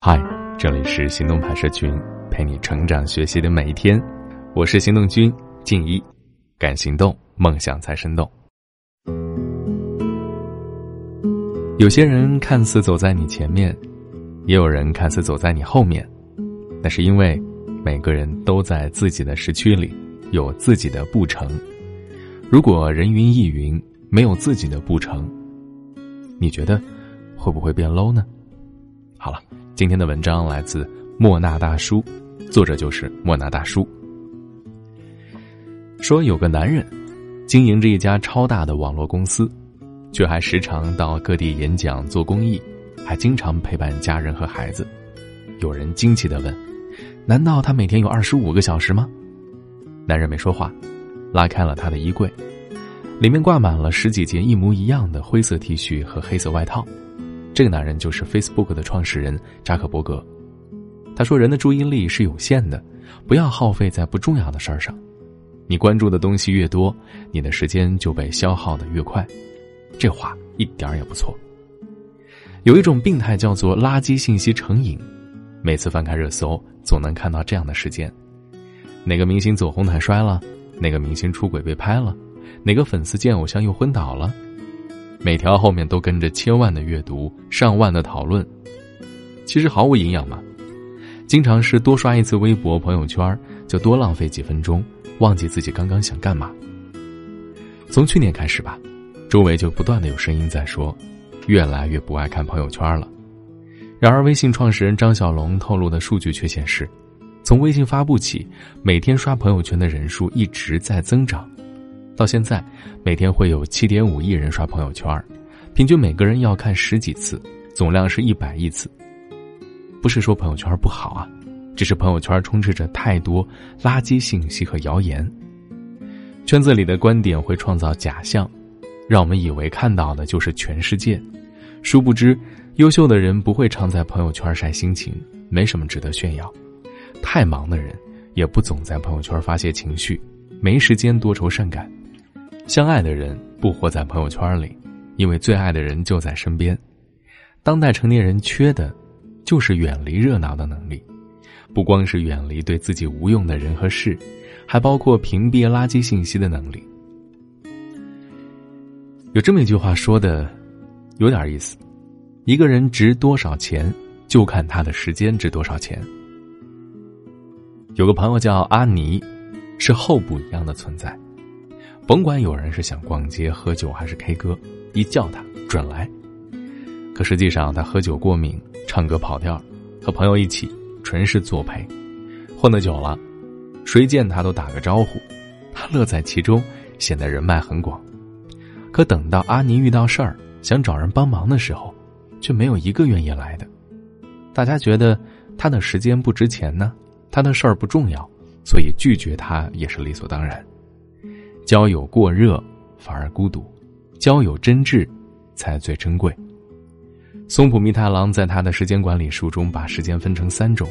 嗨，这里是行动派社群，陪你成长学习的每一天。我是行动君静一，敢行动，梦想才生动。有些人看似走在你前面，也有人看似走在你后面，那是因为每个人都在自己的时区里有自己的步程。如果人云亦云，没有自己的步程，你觉得会不会变 low 呢？好了。今天的文章来自莫那大叔，作者就是莫那大叔。说有个男人，经营着一家超大的网络公司，却还时常到各地演讲做公益，还经常陪伴家人和孩子。有人惊奇的问：“难道他每天有二十五个小时吗？”男人没说话，拉开了他的衣柜，里面挂满了十几件一模一样的灰色 T 恤和黑色外套。这个男人就是 Facebook 的创始人扎克伯格。他说：“人的注意力是有限的，不要耗费在不重要的事儿上。你关注的东西越多，你的时间就被消耗的越快。”这话一点也不错。有一种病态叫做垃圾信息成瘾，每次翻开热搜，总能看到这样的事件：哪个明星走红毯摔了？哪个明星出轨被拍了？哪个粉丝见偶像又昏倒了？每条后面都跟着千万的阅读、上万的讨论，其实毫无营养嘛。经常是多刷一次微博、朋友圈，就多浪费几分钟，忘记自己刚刚想干嘛。从去年开始吧，周围就不断的有声音在说，越来越不爱看朋友圈了。然而，微信创始人张小龙透露的数据却显示，从微信发布起，每天刷朋友圈的人数一直在增长。到现在，每天会有七点五亿人刷朋友圈，平均每个人要看十几次，总量是一百亿次。不是说朋友圈不好啊，只是朋友圈充斥着太多垃圾信息和谣言。圈子里的观点会创造假象，让我们以为看到的就是全世界。殊不知，优秀的人不会常在朋友圈晒心情，没什么值得炫耀。太忙的人也不总在朋友圈发泄情绪，没时间多愁善感。相爱的人不活在朋友圈里，因为最爱的人就在身边。当代成年人缺的，就是远离热闹的能力，不光是远离对自己无用的人和事，还包括屏蔽垃圾信息的能力。有这么一句话说的，有点意思：一个人值多少钱，就看他的时间值多少钱。有个朋友叫阿尼，是候补一样的存在。甭管有人是想逛街、喝酒还是 K 歌，一叫他准来。可实际上他喝酒过敏，唱歌跑调，和朋友一起纯是作陪。混得久了，谁见他都打个招呼，他乐在其中，显得人脉很广。可等到阿尼遇到事儿，想找人帮忙的时候，却没有一个愿意来的。大家觉得他的时间不值钱呢，他的事儿不重要，所以拒绝他也是理所当然。交友过热反而孤独，交友真挚才最珍贵。松浦弥太郎在他的时间管理书中把时间分成三种：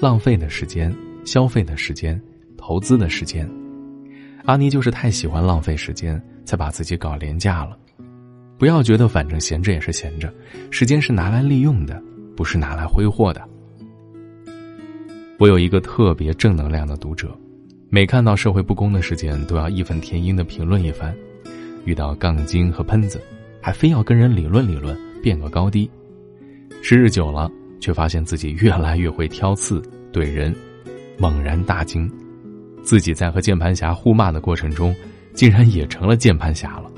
浪费的时间、消费的时间、投资的时间。阿尼就是太喜欢浪费时间，才把自己搞廉价了。不要觉得反正闲着也是闲着，时间是拿来利用的，不是拿来挥霍的。我有一个特别正能量的读者。每看到社会不公的事件，都要义愤填膺的评论一番；遇到杠精和喷子，还非要跟人理论理论，辩个高低。时日久了，却发现自己越来越会挑刺怼人，猛然大惊，自己在和键盘侠互骂的过程中，竟然也成了键盘侠了。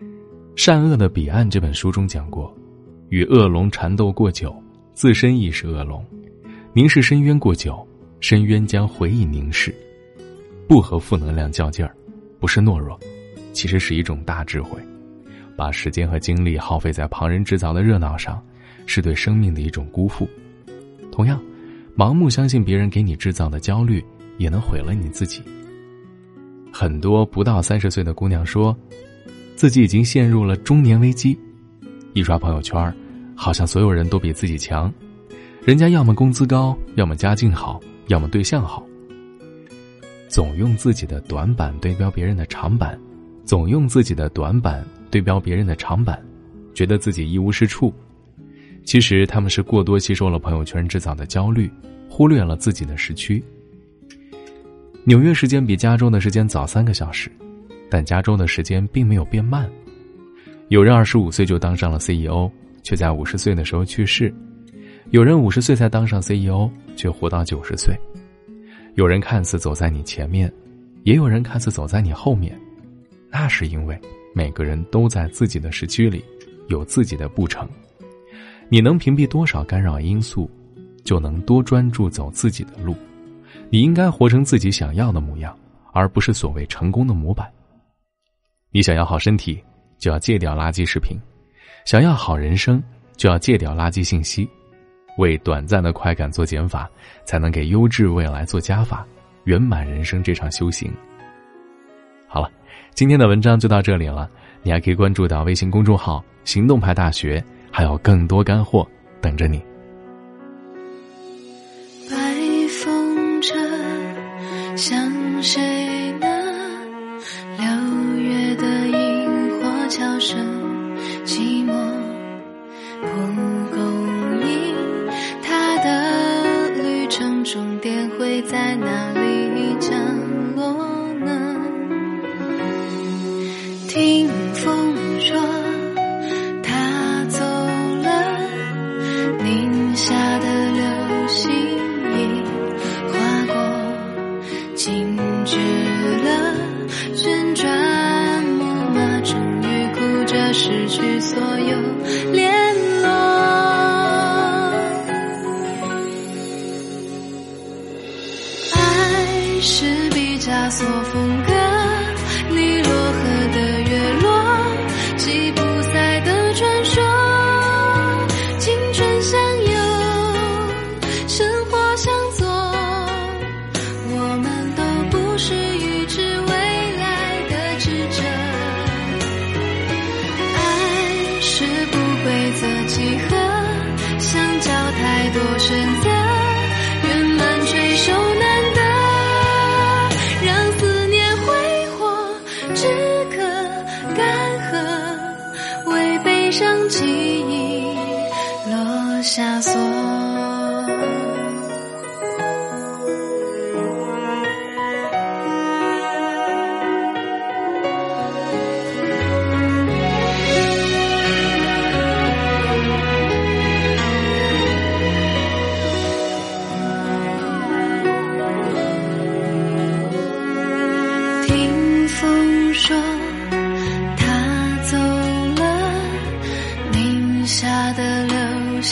《善恶的彼岸》这本书中讲过，与恶龙缠斗过久，自身亦是恶龙；凝视深渊过久。深渊将回忆凝视，不和负能量较劲儿，不是懦弱，其实是一种大智慧。把时间和精力耗费在旁人制造的热闹上，是对生命的一种辜负。同样，盲目相信别人给你制造的焦虑，也能毁了你自己。很多不到三十岁的姑娘说，自己已经陷入了中年危机。一刷朋友圈，好像所有人都比自己强，人家要么工资高，要么家境好。要么对象好，总用自己的短板对标别人的长板，总用自己的短板对标别人的长板，觉得自己一无是处。其实他们是过多吸收了朋友圈制造的焦虑，忽略了自己的时区。纽约时间比加州的时间早三个小时，但加州的时间并没有变慢。有人二十五岁就当上了 CEO，却在五十岁的时候去世；有人五十岁才当上 CEO，却活到九十岁。有人看似走在你前面，也有人看似走在你后面，那是因为每个人都在自己的时区里有自己的步程。你能屏蔽多少干扰因素，就能多专注走自己的路。你应该活成自己想要的模样，而不是所谓成功的模板。你想要好身体，就要戒掉垃圾食品；想要好人生，就要戒掉垃圾信息。为短暂的快感做减法，才能给优质未来做加法，圆满人生这场修行。好了，今天的文章就到这里了。你还可以关注到微信公众号“行动派大学”。还有更多干货等着你。白风筝像谁听风说。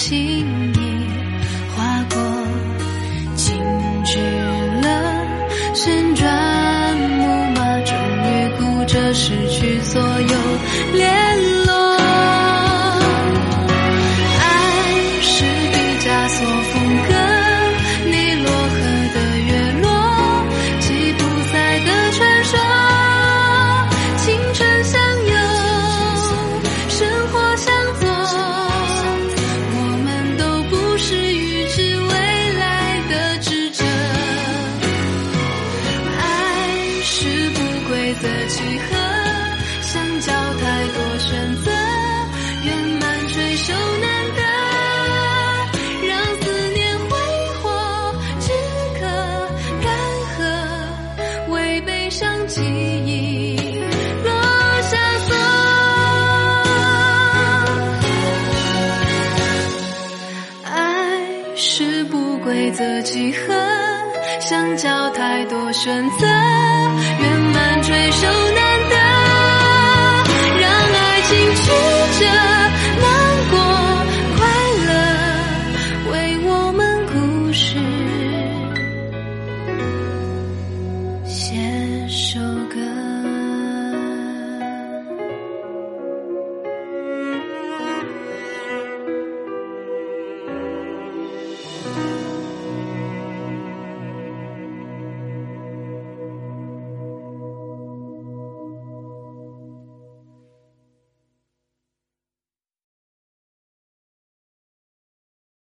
心。像记忆落下锁爱是不规则几何相交太多选择。